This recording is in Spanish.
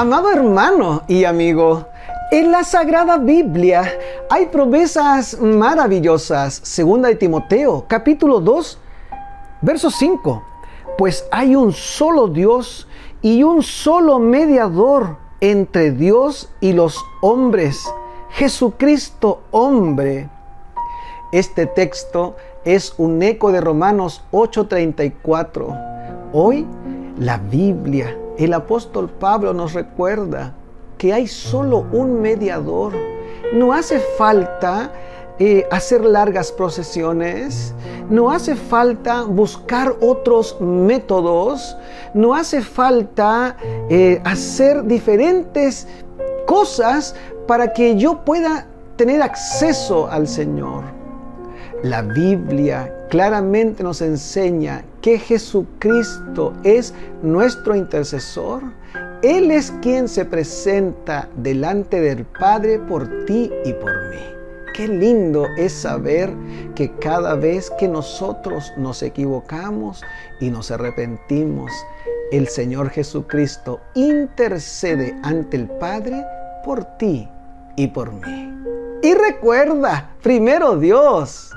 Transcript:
Amado hermano y amigo, en la Sagrada Biblia hay promesas maravillosas. Segunda de Timoteo, capítulo 2, verso 5. Pues hay un solo Dios y un solo mediador entre Dios y los hombres, Jesucristo hombre. Este texto es un eco de Romanos 8:34. Hoy la Biblia el apóstol Pablo nos recuerda que hay solo un mediador. No hace falta eh, hacer largas procesiones, no hace falta buscar otros métodos, no hace falta eh, hacer diferentes cosas para que yo pueda tener acceso al Señor. La Biblia claramente nos enseña que Jesucristo es nuestro intercesor. Él es quien se presenta delante del Padre por ti y por mí. Qué lindo es saber que cada vez que nosotros nos equivocamos y nos arrepentimos, el Señor Jesucristo intercede ante el Padre por ti y por mí. Y recuerda, primero Dios.